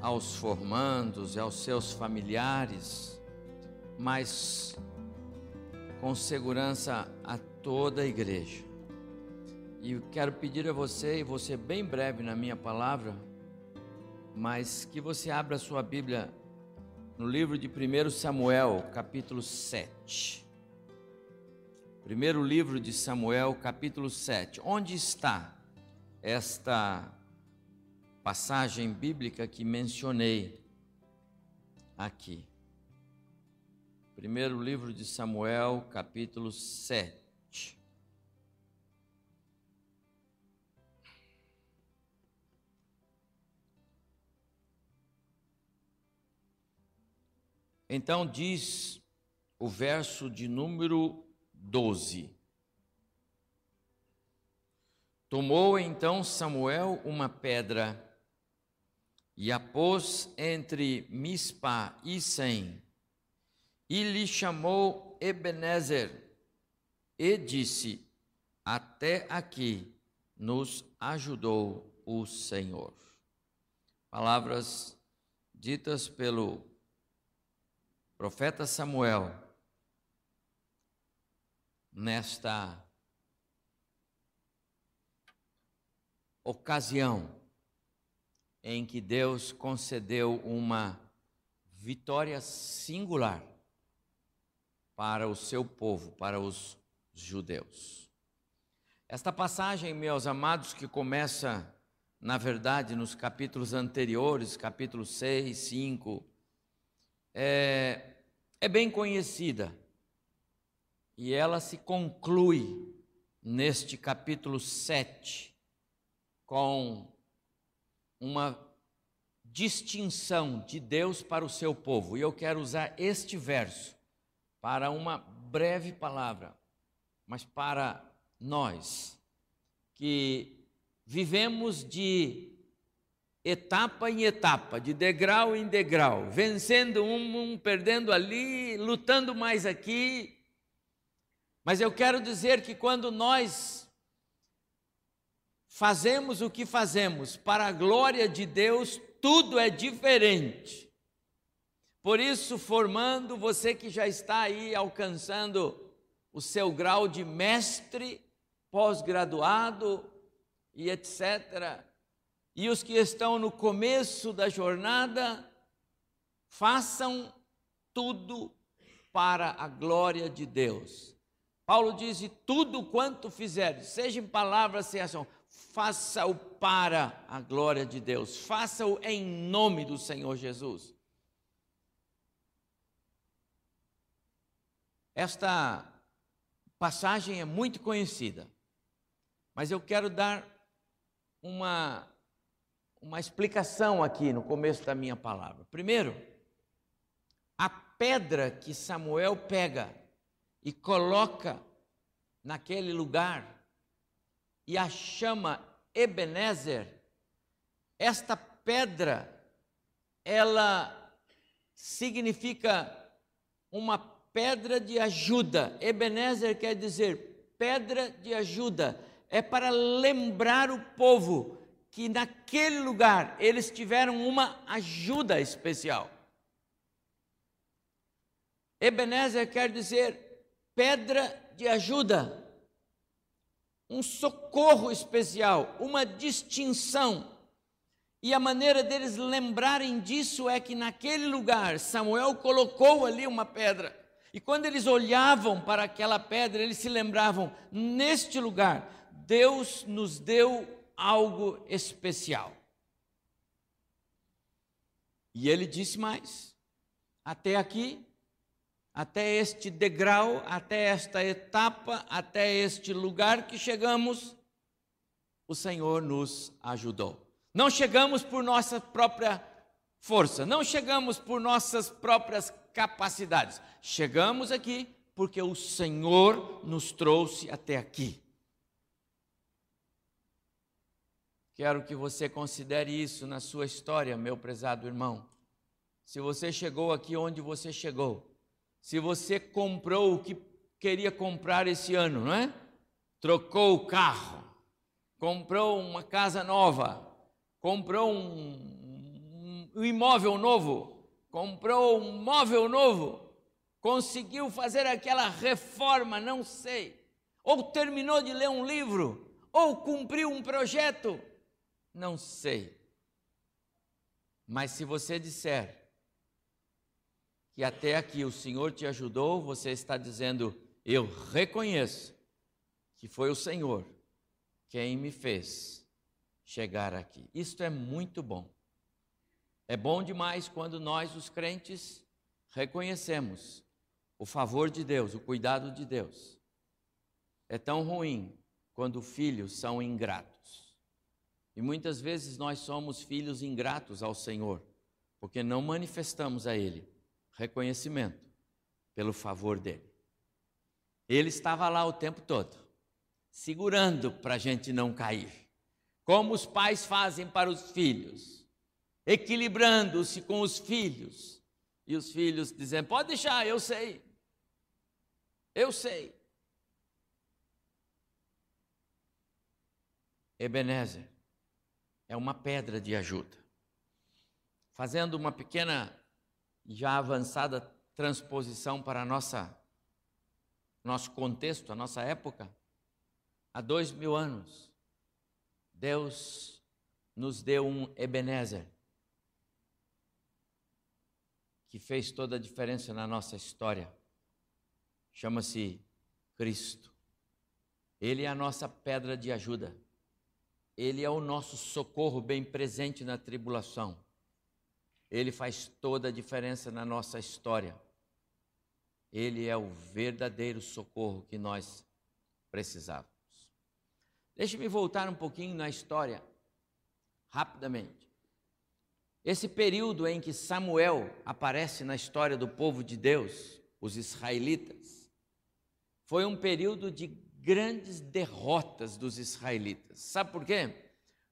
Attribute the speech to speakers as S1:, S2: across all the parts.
S1: aos formandos e aos seus familiares, mas com segurança a toda a igreja. E eu quero pedir a você, e ser bem breve na minha palavra, mas que você abra sua Bíblia no livro de 1 Samuel, capítulo 7. Primeiro livro de Samuel, capítulo 7. Onde está esta passagem bíblica que mencionei aqui. Primeiro livro de Samuel, capítulo 7. Então diz o verso de número 12. Tomou então Samuel uma pedra e a pôs entre Mispa e Sem, e lhe chamou Ebenezer, e disse: Até aqui nos ajudou o Senhor. Palavras ditas pelo profeta Samuel nesta ocasião em que Deus concedeu uma vitória singular para o seu povo, para os judeus. Esta passagem, meus amados, que começa, na verdade, nos capítulos anteriores, capítulo 6, 5, é, é bem conhecida. E ela se conclui neste capítulo 7, com uma distinção de Deus para o seu povo. E eu quero usar este verso para uma breve palavra, mas para nós que vivemos de etapa em etapa, de degrau em degrau, vencendo um, um perdendo ali, lutando mais aqui. Mas eu quero dizer que quando nós fazemos o que fazemos para a glória de Deus, tudo é diferente. Por isso, formando você que já está aí alcançando o seu grau de mestre, pós-graduado e etc., e os que estão no começo da jornada, façam tudo para a glória de Deus. Paulo diz: tudo quanto fizeres, seja em palavras, seja em ação, faça-o para a glória de Deus, faça-o em nome do Senhor Jesus. Esta passagem é muito conhecida, mas eu quero dar uma, uma explicação aqui no começo da minha palavra. Primeiro, a pedra que Samuel pega e coloca naquele lugar e a chama Ebenezer, esta pedra, ela significa uma pedra de ajuda. Ebenezer quer dizer pedra de ajuda. É para lembrar o povo que naquele lugar eles tiveram uma ajuda especial. Ebenezer quer dizer pedra de ajuda um socorro especial, uma distinção. E a maneira deles lembrarem disso é que naquele lugar Samuel colocou ali uma pedra. E quando eles olhavam para aquela pedra, eles se lembravam: neste lugar, Deus nos deu algo especial. E ele disse mais: até aqui até este degrau, até esta etapa, até este lugar que chegamos, o Senhor nos ajudou. Não chegamos por nossa própria força, não chegamos por nossas próprias capacidades. Chegamos aqui porque o Senhor nos trouxe até aqui. Quero que você considere isso na sua história, meu prezado irmão. Se você chegou aqui onde você chegou, se você comprou o que queria comprar esse ano, não é? Trocou o carro, comprou uma casa nova, comprou um, um imóvel novo, comprou um móvel novo, conseguiu fazer aquela reforma, não sei, ou terminou de ler um livro, ou cumpriu um projeto, não sei. Mas se você disser que até aqui o Senhor te ajudou, você está dizendo: Eu reconheço que foi o Senhor quem me fez chegar aqui. Isto é muito bom. É bom demais quando nós, os crentes, reconhecemos o favor de Deus, o cuidado de Deus. É tão ruim quando filhos são ingratos. E muitas vezes nós somos filhos ingratos ao Senhor, porque não manifestamos a Ele reconhecimento pelo favor dele. Ele estava lá o tempo todo, segurando para a gente não cair, como os pais fazem para os filhos, equilibrando-se com os filhos, e os filhos dizendo: pode deixar, eu sei, eu sei. Ebenezer é uma pedra de ajuda. Fazendo uma pequena já avançada transposição para nossa nosso contexto, a nossa época, há dois mil anos, Deus nos deu um Ebenezer que fez toda a diferença na nossa história. Chama-se Cristo. Ele é a nossa pedra de ajuda. Ele é o nosso socorro bem presente na tribulação. Ele faz toda a diferença na nossa história. Ele é o verdadeiro socorro que nós precisávamos. Deixe-me voltar um pouquinho na história, rapidamente. Esse período em que Samuel aparece na história do povo de Deus, os israelitas, foi um período de grandes derrotas dos israelitas. Sabe por quê?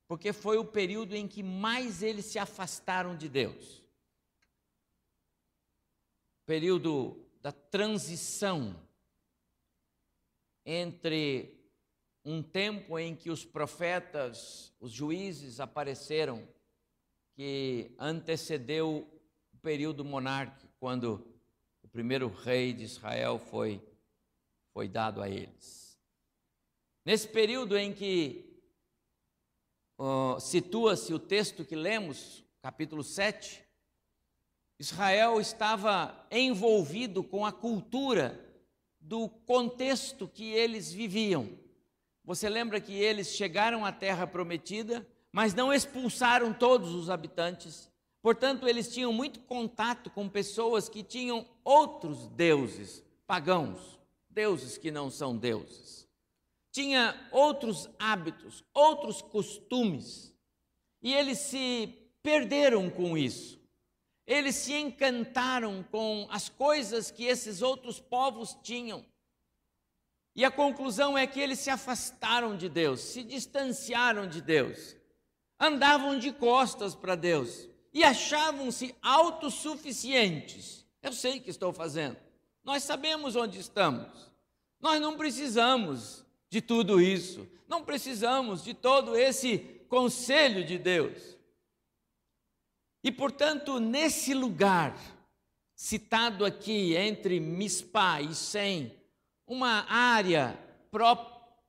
S1: Porque foi o período em que mais eles se afastaram de Deus. Período da transição entre um tempo em que os profetas, os juízes apareceram, que antecedeu o período monárquico, quando o primeiro rei de Israel foi, foi dado a eles. Nesse período em que uh, situa-se o texto que lemos, capítulo 7, Israel estava envolvido com a cultura do contexto que eles viviam. Você lembra que eles chegaram à terra prometida, mas não expulsaram todos os habitantes. Portanto, eles tinham muito contato com pessoas que tinham outros deuses pagãos, deuses que não são deuses tinha outros hábitos, outros costumes, e eles se perderam com isso. Eles se encantaram com as coisas que esses outros povos tinham. E a conclusão é que eles se afastaram de Deus, se distanciaram de Deus, andavam de costas para Deus e achavam-se autossuficientes. Eu sei o que estou fazendo, nós sabemos onde estamos, nós não precisamos de tudo isso. Não precisamos de todo esse conselho de Deus. E, portanto, nesse lugar citado aqui entre Mispá e Sem, uma área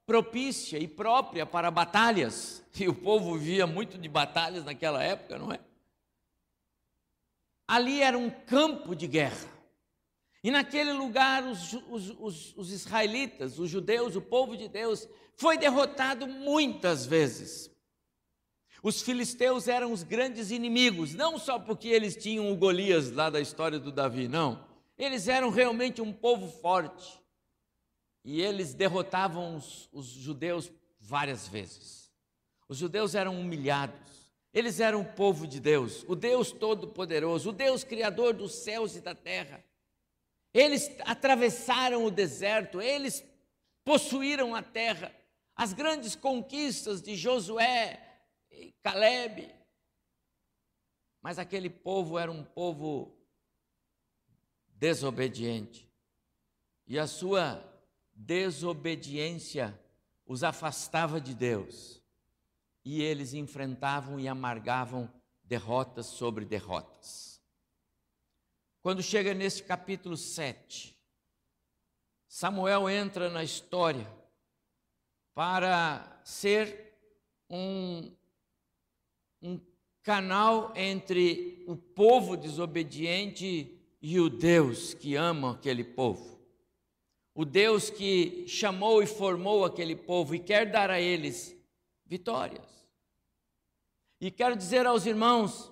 S1: propícia e própria para batalhas, e o povo via muito de batalhas naquela época, não é? Ali era um campo de guerra. E naquele lugar, os, os, os, os, israelitas, os judeus, o povo de Deus, foi derrotado muitas vezes. Os filisteus eram os grandes inimigos, não só porque eles tinham o Golias lá da história do Davi, não. Eles eram realmente um povo forte. E eles derrotavam os, os judeus várias vezes. Os judeus eram humilhados, Eles eram o povo de Deus, o Deus Todo-Poderoso, o Deus Criador dos céus e da terra. Eles atravessaram o deserto, eles possuíram a terra. As grandes conquistas de Josué e Caleb. Mas aquele povo era um povo desobediente. E a sua desobediência os afastava de Deus. E eles enfrentavam e amargavam derrotas sobre derrotas. Quando chega nesse capítulo 7, Samuel entra na história para ser um, um canal entre o povo desobediente e o Deus que ama aquele povo. O Deus que chamou e formou aquele povo e quer dar a eles vitórias. E quero dizer aos irmãos,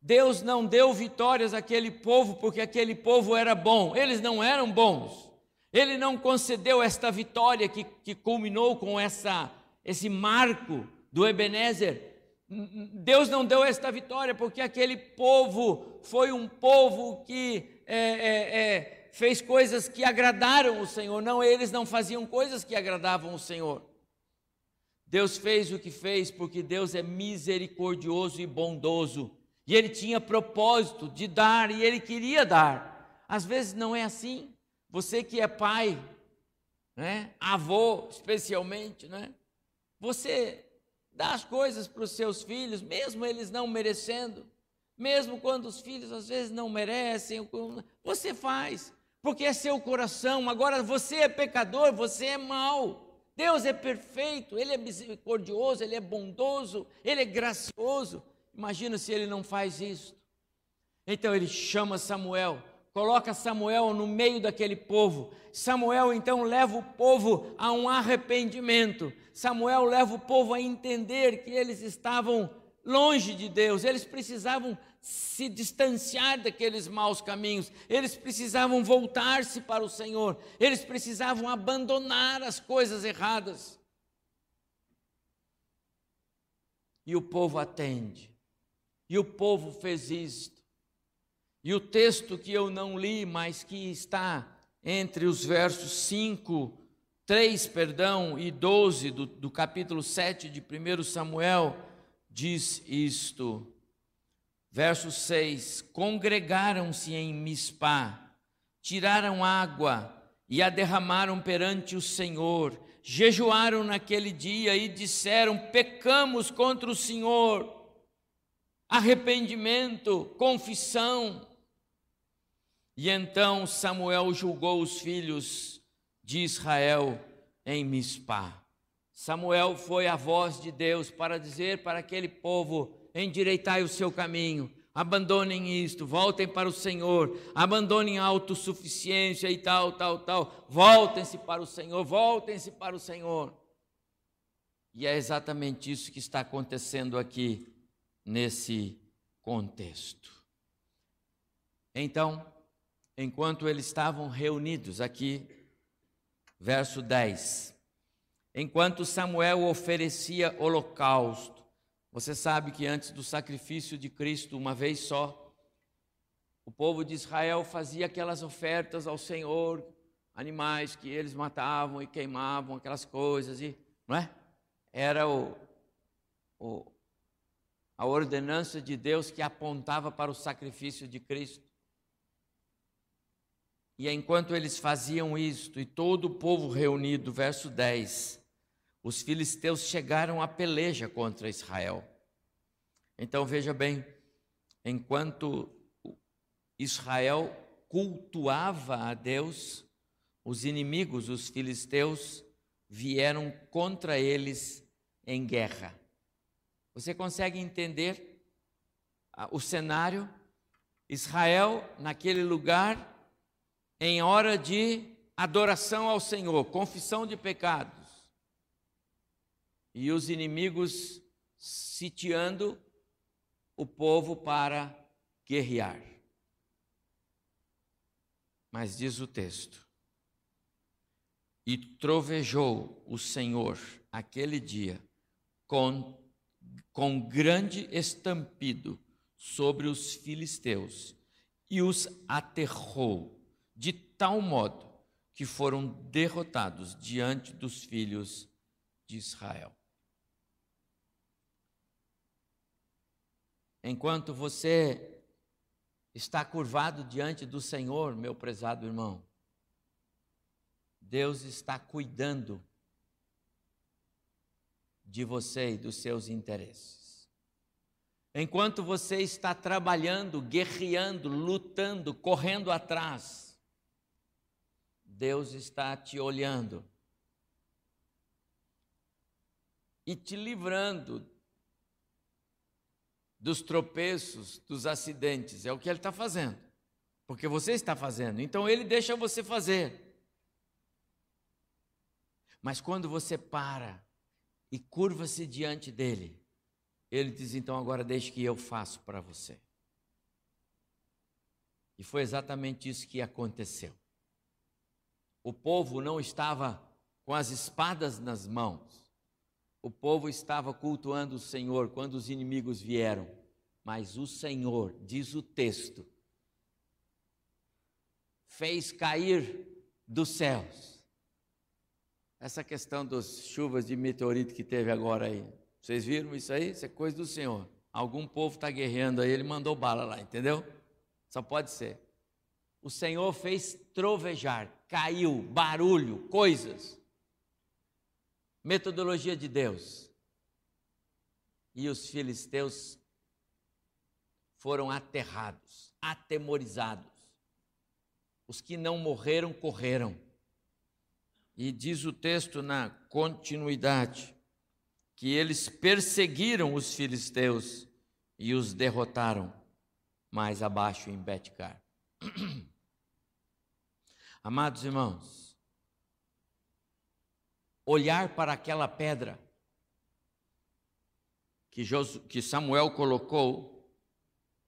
S1: Deus não deu vitórias àquele povo porque aquele povo era bom, eles não eram bons. Ele não concedeu esta vitória que, que culminou com essa, esse marco do Ebenezer. Deus não deu esta vitória porque aquele povo foi um povo que é, é, é, fez coisas que agradaram o Senhor. Não, eles não faziam coisas que agradavam o Senhor. Deus fez o que fez porque Deus é misericordioso e bondoso. E Ele tinha propósito de dar e Ele queria dar. Às vezes não é assim. Você que é pai, né? avô especialmente, né? você dá as coisas para os seus filhos, mesmo eles não merecendo, mesmo quando os filhos às vezes não merecem, você faz, porque é seu coração. Agora você é pecador, você é mau. Deus é perfeito, Ele é misericordioso, Ele é bondoso, Ele é gracioso. Imagina se Ele não faz isso. Então ele chama Samuel coloca Samuel no meio daquele povo. Samuel então leva o povo a um arrependimento. Samuel leva o povo a entender que eles estavam longe de Deus, eles precisavam se distanciar daqueles maus caminhos, eles precisavam voltar-se para o Senhor, eles precisavam abandonar as coisas erradas. E o povo atende, e o povo fez isto. E o texto que eu não li, mas que está entre os versos 5, 3, perdão, e 12 do, do capítulo 7 de 1 Samuel, diz isto. Verso 6: Congregaram-se em Mispá, tiraram água e a derramaram perante o Senhor, jejuaram naquele dia e disseram: Pecamos contra o Senhor. Arrependimento, confissão, e então Samuel julgou os filhos de Israel em Mispá. Samuel foi a voz de Deus para dizer para aquele povo: endireitai o seu caminho, abandonem isto, voltem para o Senhor, abandonem a autossuficiência e tal, tal, tal, voltem-se para o Senhor, voltem-se para o Senhor. E é exatamente isso que está acontecendo aqui nesse contexto. Então, enquanto eles estavam reunidos aqui, verso 10. Enquanto Samuel oferecia holocausto, você sabe que antes do sacrifício de Cristo, uma vez só, o povo de Israel fazia aquelas ofertas ao Senhor, animais que eles matavam e queimavam, aquelas coisas, e, não é? Era o, o, a ordenança de Deus que apontava para o sacrifício de Cristo. E enquanto eles faziam isto, e todo o povo reunido, verso 10, os filisteus chegaram à peleja contra Israel. Então veja bem, enquanto Israel cultuava a Deus, os inimigos, os filisteus, vieram contra eles em guerra. Você consegue entender o cenário? Israel, naquele lugar, em hora de adoração ao Senhor, confissão de pecados, e os inimigos sitiando o povo para guerrear. Mas diz o texto: E trovejou o Senhor aquele dia com grande estampido sobre os filisteus e os aterrou de tal modo que foram derrotados diante dos filhos de Israel. Enquanto você está curvado diante do Senhor, meu prezado irmão, Deus está cuidando de você e dos seus interesses. Enquanto você está trabalhando, guerreando, lutando, correndo atrás, Deus está te olhando e te livrando dos tropeços, dos acidentes. É o que Ele está fazendo, porque você está fazendo. Então Ele deixa você fazer. Mas quando você para e curva-se diante dele, ele diz: então agora deixe que eu faço para você. E foi exatamente isso que aconteceu. O povo não estava com as espadas nas mãos, o povo estava cultuando o Senhor quando os inimigos vieram, mas o Senhor, diz o texto, fez cair dos céus essa questão das chuvas de meteorito que teve agora aí. Vocês viram isso aí? Isso é coisa do Senhor. Algum povo está guerreando aí, ele mandou bala lá, entendeu? Só pode ser. O Senhor fez trovejar, caiu, barulho, coisas. Metodologia de Deus. E os filisteus foram aterrados, atemorizados. Os que não morreram, correram. E diz o texto na continuidade que eles perseguiram os filisteus e os derrotaram mais abaixo em Betcar. Amados irmãos, olhar para aquela pedra que, que Samuel colocou,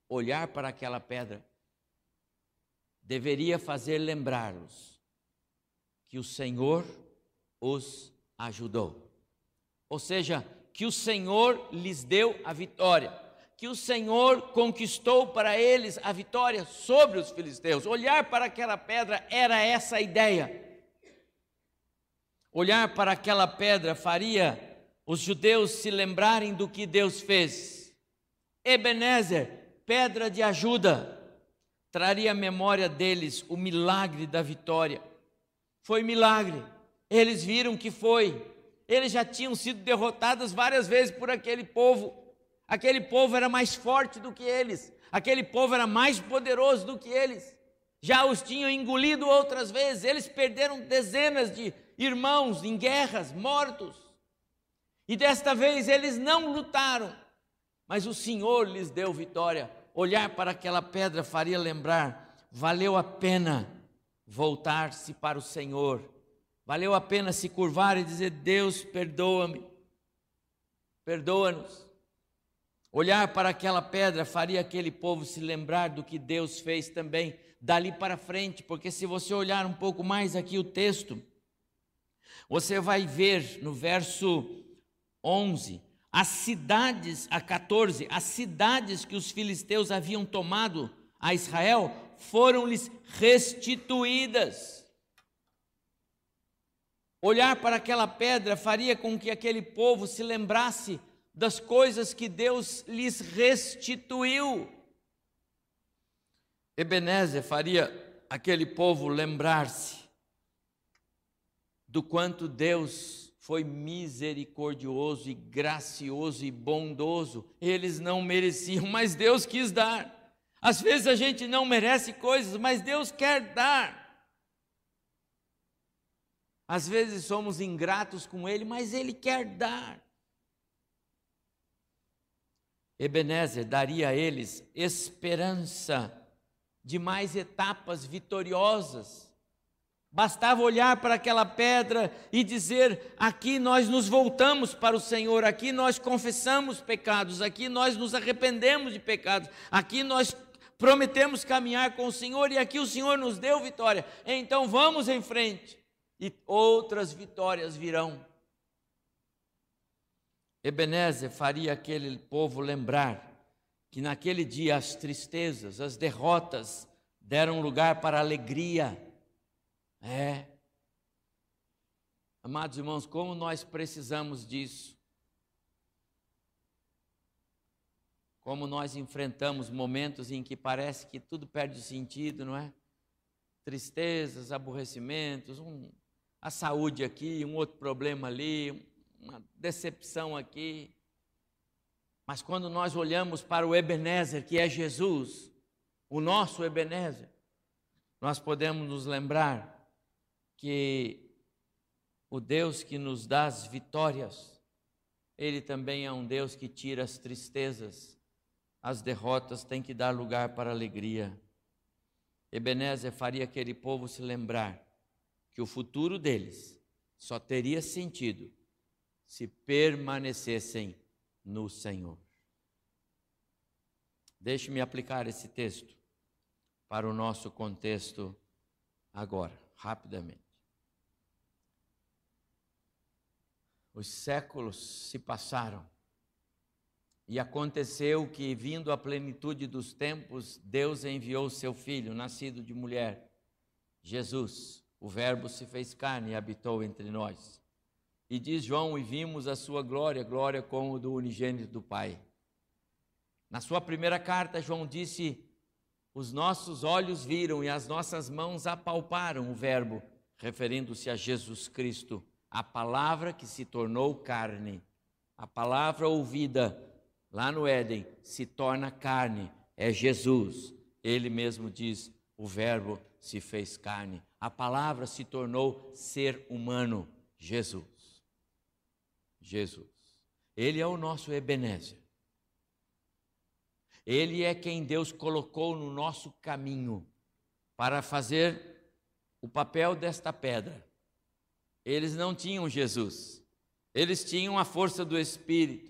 S1: olhar para aquela pedra, deveria fazer lembrá-los que o Senhor os ajudou. Ou seja, que o Senhor lhes deu a vitória, que o Senhor conquistou para eles a vitória sobre os filisteus. Olhar para aquela pedra era essa a ideia. Olhar para aquela pedra faria os judeus se lembrarem do que Deus fez. Ebenezer, pedra de ajuda, traria à memória deles o milagre da vitória. Foi milagre. Eles viram que foi. Eles já tinham sido derrotados várias vezes por aquele povo. Aquele povo era mais forte do que eles. Aquele povo era mais poderoso do que eles. Já os tinham engolido outras vezes. Eles perderam dezenas de irmãos em guerras, mortos. E desta vez eles não lutaram, mas o Senhor lhes deu vitória. Olhar para aquela pedra faria lembrar: valeu a pena voltar-se para o Senhor. Valeu a pena se curvar e dizer: Deus, perdoa-me, perdoa-nos. Olhar para aquela pedra faria aquele povo se lembrar do que Deus fez também dali para frente, porque se você olhar um pouco mais aqui o texto, você vai ver no verso 11 as cidades, a 14, as cidades que os filisteus haviam tomado a Israel foram-lhes restituídas. Olhar para aquela pedra faria com que aquele povo se lembrasse das coisas que Deus lhes restituiu. Ebenezer faria aquele povo lembrar-se do quanto Deus foi misericordioso e gracioso e bondoso. Eles não mereciam, mas Deus quis dar. Às vezes a gente não merece coisas, mas Deus quer dar. Às vezes somos ingratos com Ele, mas Ele quer dar. Ebenezer daria a eles esperança de mais etapas vitoriosas. Bastava olhar para aquela pedra e dizer: aqui nós nos voltamos para o Senhor, aqui nós confessamos pecados, aqui nós nos arrependemos de pecados, aqui nós prometemos caminhar com o Senhor e aqui o Senhor nos deu vitória. Então vamos em frente e outras vitórias virão. Ebenezer faria aquele povo lembrar que naquele dia as tristezas, as derrotas deram lugar para alegria. É. Amados irmãos, como nós precisamos disso. Como nós enfrentamos momentos em que parece que tudo perde sentido, não é? Tristezas, aborrecimentos, um, a saúde aqui, um outro problema ali, uma decepção aqui. Mas quando nós olhamos para o Ebenezer, que é Jesus, o nosso Ebenezer, nós podemos nos lembrar que o Deus que nos dá as vitórias, Ele também é um Deus que tira as tristezas, as derrotas têm que dar lugar para alegria. Ebenezer faria aquele povo se lembrar que o futuro deles só teria sentido se permanecessem no Senhor. Deixe-me aplicar esse texto para o nosso contexto agora, rapidamente. Os séculos se passaram e aconteceu que, vindo a plenitude dos tempos, Deus enviou seu filho, nascido de mulher, Jesus. O Verbo se fez carne e habitou entre nós. E diz João: E vimos a sua glória, glória como do unigênito do Pai. Na sua primeira carta, João disse: Os nossos olhos viram e as nossas mãos apalparam o Verbo, referindo-se a Jesus Cristo, a palavra que se tornou carne. A palavra ouvida lá no Éden se torna carne, é Jesus. Ele mesmo diz: O Verbo se fez carne. A palavra se tornou ser humano, Jesus. Jesus. Ele é o nosso Ebenezer. Ele é quem Deus colocou no nosso caminho para fazer o papel desta pedra. Eles não tinham Jesus, eles tinham a força do Espírito,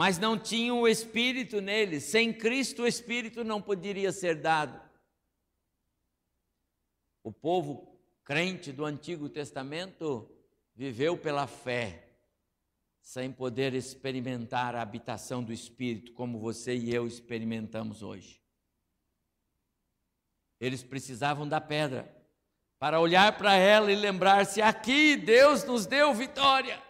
S1: mas não tinham o Espírito neles. Sem Cristo, o Espírito não poderia ser dado. O povo crente do Antigo Testamento viveu pela fé sem poder experimentar a habitação do Espírito como você e eu experimentamos hoje. Eles precisavam da pedra para olhar para ela e lembrar-se: aqui Deus nos deu vitória.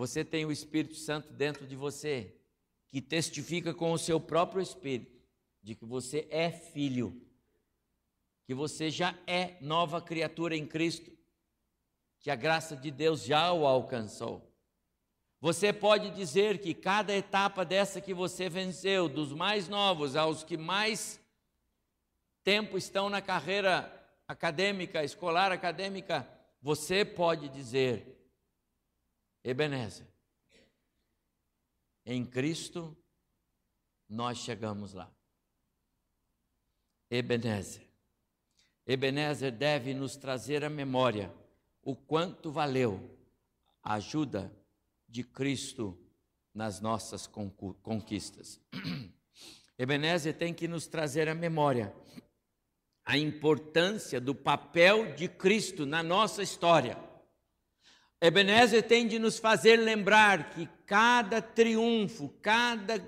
S1: Você tem o Espírito Santo dentro de você, que testifica com o seu próprio Espírito de que você é filho, que você já é nova criatura em Cristo que a graça de Deus já o alcançou. Você pode dizer que cada etapa dessa que você venceu, dos mais novos aos que mais tempo estão na carreira acadêmica, escolar acadêmica, você pode dizer, Ebenezer, em Cristo nós chegamos lá. Ebenezer. Ebenezer deve nos trazer a memória o quanto valeu a ajuda de Cristo nas nossas conquistas. Ebenezer tem que nos trazer à memória a importância do papel de Cristo na nossa história. Ebenezer tem de nos fazer lembrar que cada triunfo, cada,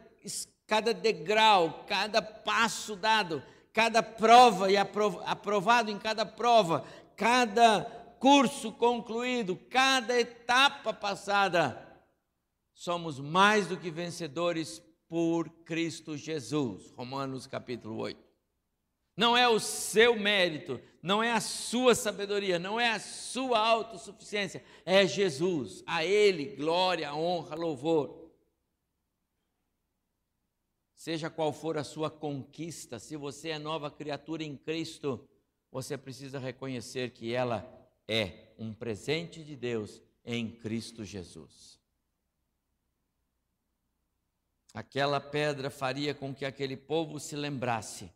S1: cada degrau, cada passo dado, cada prova e aprovado em cada prova, cada curso concluído, cada etapa passada, somos mais do que vencedores por Cristo Jesus. Romanos capítulo 8. Não é o seu mérito, não é a sua sabedoria, não é a sua autossuficiência, é Jesus. A Ele glória, honra, louvor. Seja qual for a sua conquista, se você é nova criatura em Cristo, você precisa reconhecer que ela é um presente de Deus em Cristo Jesus. Aquela pedra faria com que aquele povo se lembrasse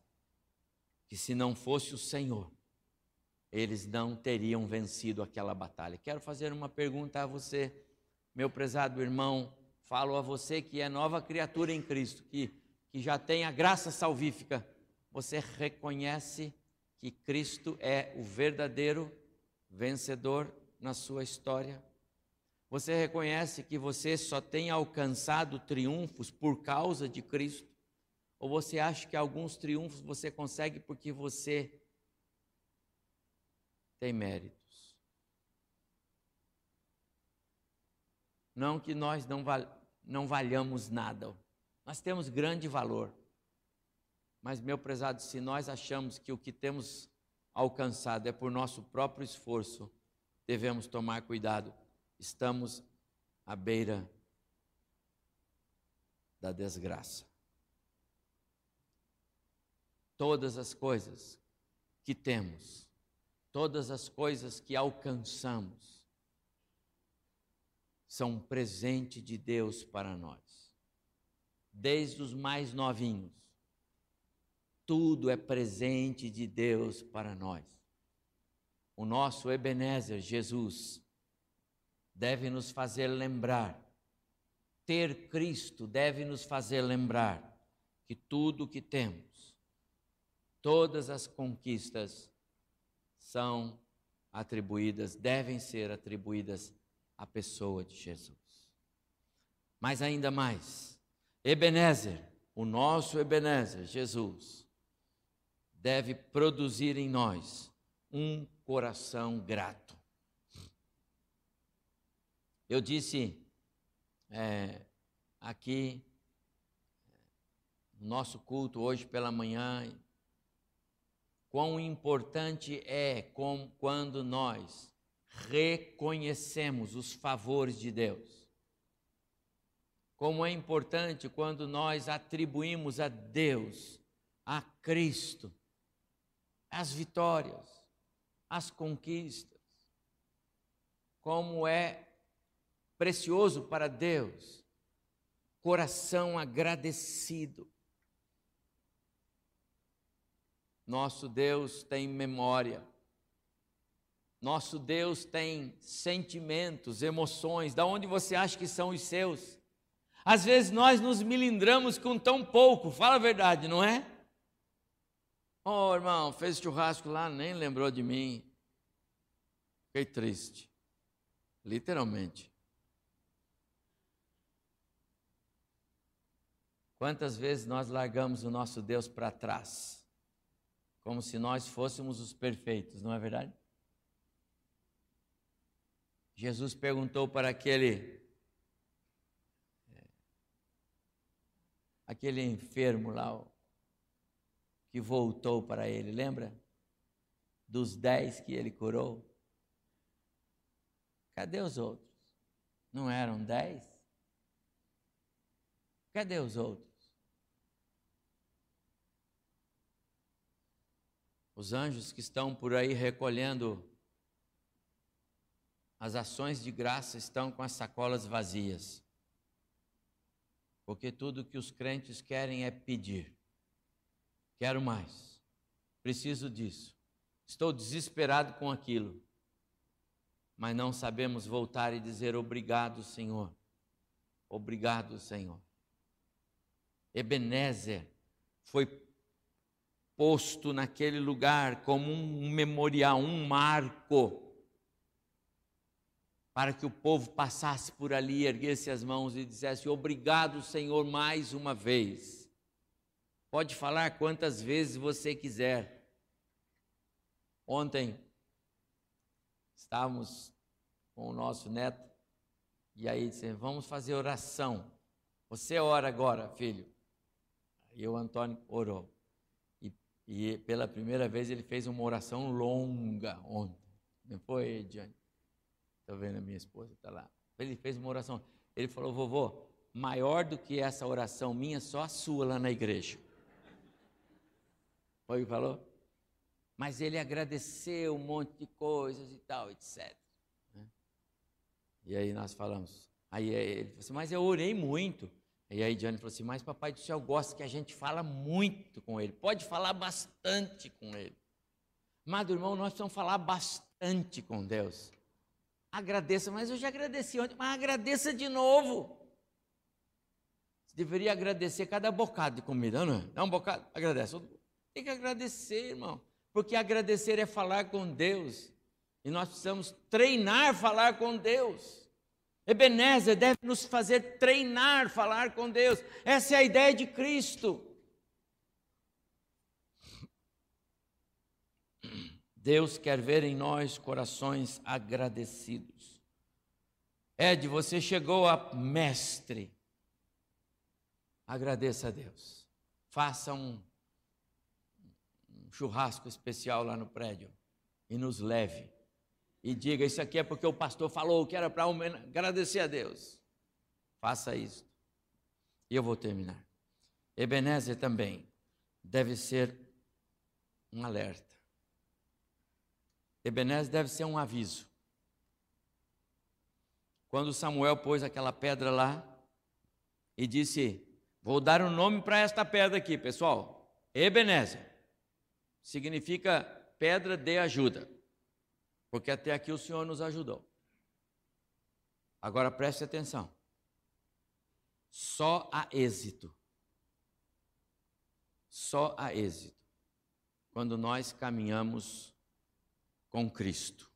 S1: que se não fosse o Senhor, eles não teriam vencido aquela batalha. Quero fazer uma pergunta a você, meu prezado irmão. Falo a você que é nova criatura em Cristo, que, que já tem a graça salvífica. Você reconhece que Cristo é o verdadeiro vencedor na sua história? Você reconhece que você só tem alcançado triunfos por causa de Cristo? Ou você acha que alguns triunfos você consegue porque você tem méritos? Não que nós não, val não valhamos nada, nós temos grande valor. Mas, meu prezado, se nós achamos que o que temos alcançado é por nosso próprio esforço, devemos tomar cuidado. Estamos à beira da desgraça. Todas as coisas que temos, todas as coisas que alcançamos, são um presente de Deus para nós. Desde os mais novinhos, tudo é presente de Deus para nós. O nosso Ebenezer, Jesus, deve nos fazer lembrar, ter Cristo deve nos fazer lembrar que tudo o que temos, todas as conquistas são atribuídas, devem ser atribuídas à pessoa de Jesus. Mas ainda mais, Ebenezer, o nosso Ebenezer, Jesus, deve produzir em nós um coração grato. Eu disse é, aqui, no nosso culto hoje pela manhã, quão importante é com, quando nós reconhecemos os favores de Deus. Como é importante quando nós atribuímos a Deus, a Cristo, as vitórias, as conquistas. Como é precioso para Deus, coração agradecido. Nosso Deus tem memória. Nosso Deus tem sentimentos, emoções. Da onde você acha que são os seus? Às vezes nós nos milindramos com tão pouco, fala a verdade, não é? Oh, irmão, fez churrasco lá, nem lembrou de mim. Fiquei triste. Literalmente. Quantas vezes nós largamos o nosso Deus para trás, como se nós fôssemos os perfeitos, não é verdade? Jesus perguntou para aquele aquele enfermo lá, que voltou para ele, lembra? Dos dez que ele curou. Cadê os outros? Não eram dez? Cadê os outros? Os anjos que estão por aí recolhendo as ações de graça estão com as sacolas vazias. Porque tudo que os crentes querem é pedir. Quero mais. Preciso disso. Estou desesperado com aquilo. Mas não sabemos voltar e dizer obrigado, Senhor. Obrigado, Senhor. Ebenezer foi posto naquele lugar como um memorial, um marco, para que o povo passasse por ali, erguesse as mãos e dissesse: Obrigado, Senhor, mais uma vez. Pode falar quantas vezes você quiser. Ontem estávamos com o nosso neto e aí disse: Vamos fazer oração. Você ora agora, filho. E o Antônio orou. E, pela primeira vez ele fez uma oração longa ontem. Não foi, Diane? Estou vendo a minha esposa, está lá. Ele fez uma oração. Ele falou: Vovô, maior do que essa oração minha, só a sua lá na igreja. Foi o que falou? Mas ele agradeceu um monte de coisas e tal, etc. Né? E aí nós falamos. Aí ele falou assim, mas eu orei muito. E aí Diane falou assim, mas papai do céu gosta que a gente fala muito com ele. Pode falar bastante com ele. Amado irmão, nós precisamos falar bastante com Deus. Agradeça, mas eu já agradeci ontem, mas agradeça de novo. Você deveria agradecer cada bocado de comida, não é? Dá um bocado, agradece. Tem que agradecer, irmão. Porque agradecer é falar com Deus. E nós precisamos treinar falar com Deus. Ebenezer deve nos fazer treinar falar com Deus. Essa é a ideia de Cristo. Deus quer ver em nós corações agradecidos. Ed, você chegou a mestre. Agradeça a Deus. Faça um, um churrasco especial lá no prédio e nos leve. E diga: Isso aqui é porque o pastor falou que era para agradecer a Deus. Faça isso. E eu vou terminar. Ebenezer também deve ser um alerta. Ebenezer deve ser um aviso. Quando Samuel pôs aquela pedra lá e disse: Vou dar um nome para esta pedra aqui, pessoal. Ebenezer. Significa pedra de ajuda. Porque até aqui o Senhor nos ajudou. Agora preste atenção. Só há êxito. Só há êxito quando nós caminhamos com Cristo.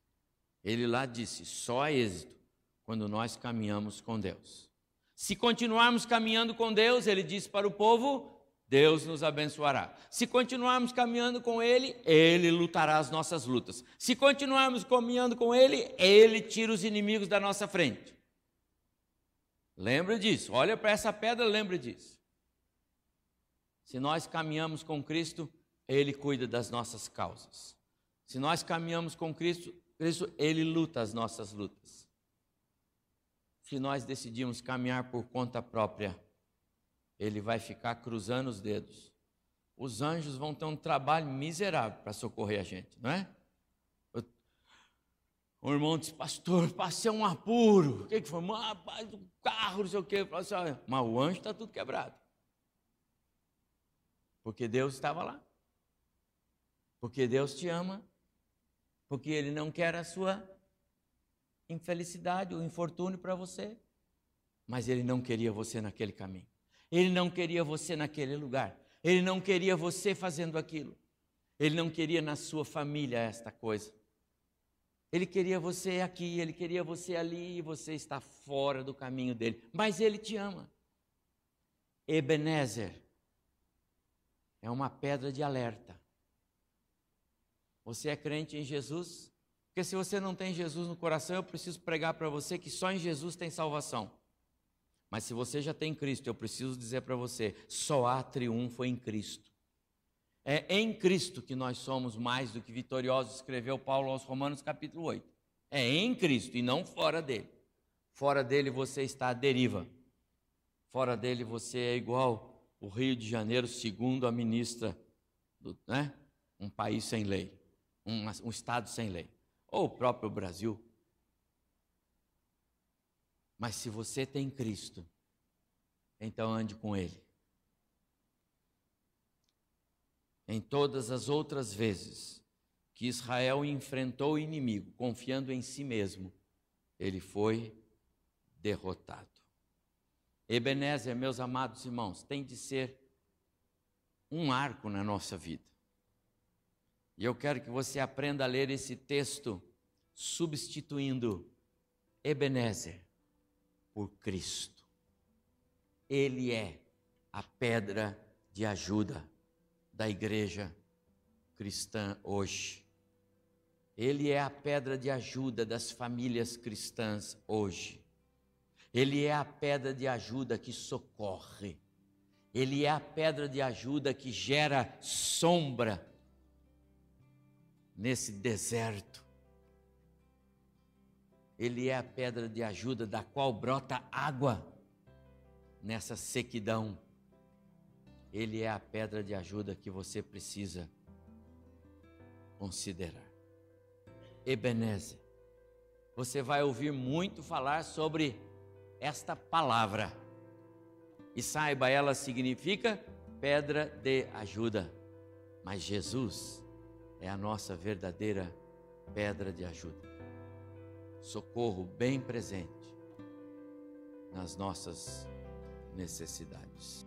S1: Ele lá disse: só há êxito quando nós caminhamos com Deus. Se continuarmos caminhando com Deus, ele disse para o povo: Deus nos abençoará. Se continuarmos caminhando com Ele, Ele lutará as nossas lutas. Se continuarmos caminhando com Ele, Ele tira os inimigos da nossa frente. Lembra disso, olha para essa pedra, lembra disso. Se nós caminhamos com Cristo, Ele cuida das nossas causas. Se nós caminhamos com Cristo, Cristo, Ele luta as nossas lutas. Se nós decidimos caminhar por conta própria, Ele vai ficar cruzando os dedos. Os anjos vão ter um trabalho miserável para socorrer a gente, não é? O irmão disse, pastor, passei um apuro. O que, que foi? Rapaz, do carro, não sei o quê. Assim, Mas o anjo está tudo quebrado. Porque Deus estava lá. Porque Deus te ama porque ele não quer a sua infelicidade, o infortúnio para você. Mas ele não queria você naquele caminho. Ele não queria você naquele lugar. Ele não queria você fazendo aquilo. Ele não queria na sua família esta coisa. Ele queria você aqui, ele queria você ali e você está fora do caminho dele. Mas ele te ama. Ebenezer é uma pedra de alerta. Você é crente em Jesus? Porque se você não tem Jesus no coração, eu preciso pregar para você que só em Jesus tem salvação. Mas se você já tem Cristo, eu preciso dizer para você: só há triunfo em Cristo. É em Cristo que nós somos mais do que vitoriosos, escreveu Paulo aos Romanos, capítulo 8. É em Cristo e não fora dele. Fora dele você está à deriva. Fora dele você é igual o Rio de Janeiro, segundo a ministra, do, né? um país sem lei um, um Estado sem lei, ou o próprio Brasil. Mas se você tem Cristo, então ande com Ele. Em todas as outras vezes que Israel enfrentou o inimigo, confiando em si mesmo, ele foi derrotado. Ebenezer, meus amados irmãos, tem de ser um arco na nossa vida. E eu quero que você aprenda a ler esse texto substituindo Ebenezer por Cristo. Ele é a pedra de ajuda da igreja cristã hoje. Ele é a pedra de ajuda das famílias cristãs hoje. Ele é a pedra de ajuda que socorre. Ele é a pedra de ajuda que gera sombra nesse deserto. Ele é a pedra de ajuda da qual brota água nessa sequidão. Ele é a pedra de ajuda que você precisa considerar. Ebenezer. Você vai ouvir muito falar sobre esta palavra. E saiba, ela significa pedra de ajuda. Mas Jesus é a nossa verdadeira pedra de ajuda. Socorro bem presente nas nossas necessidades.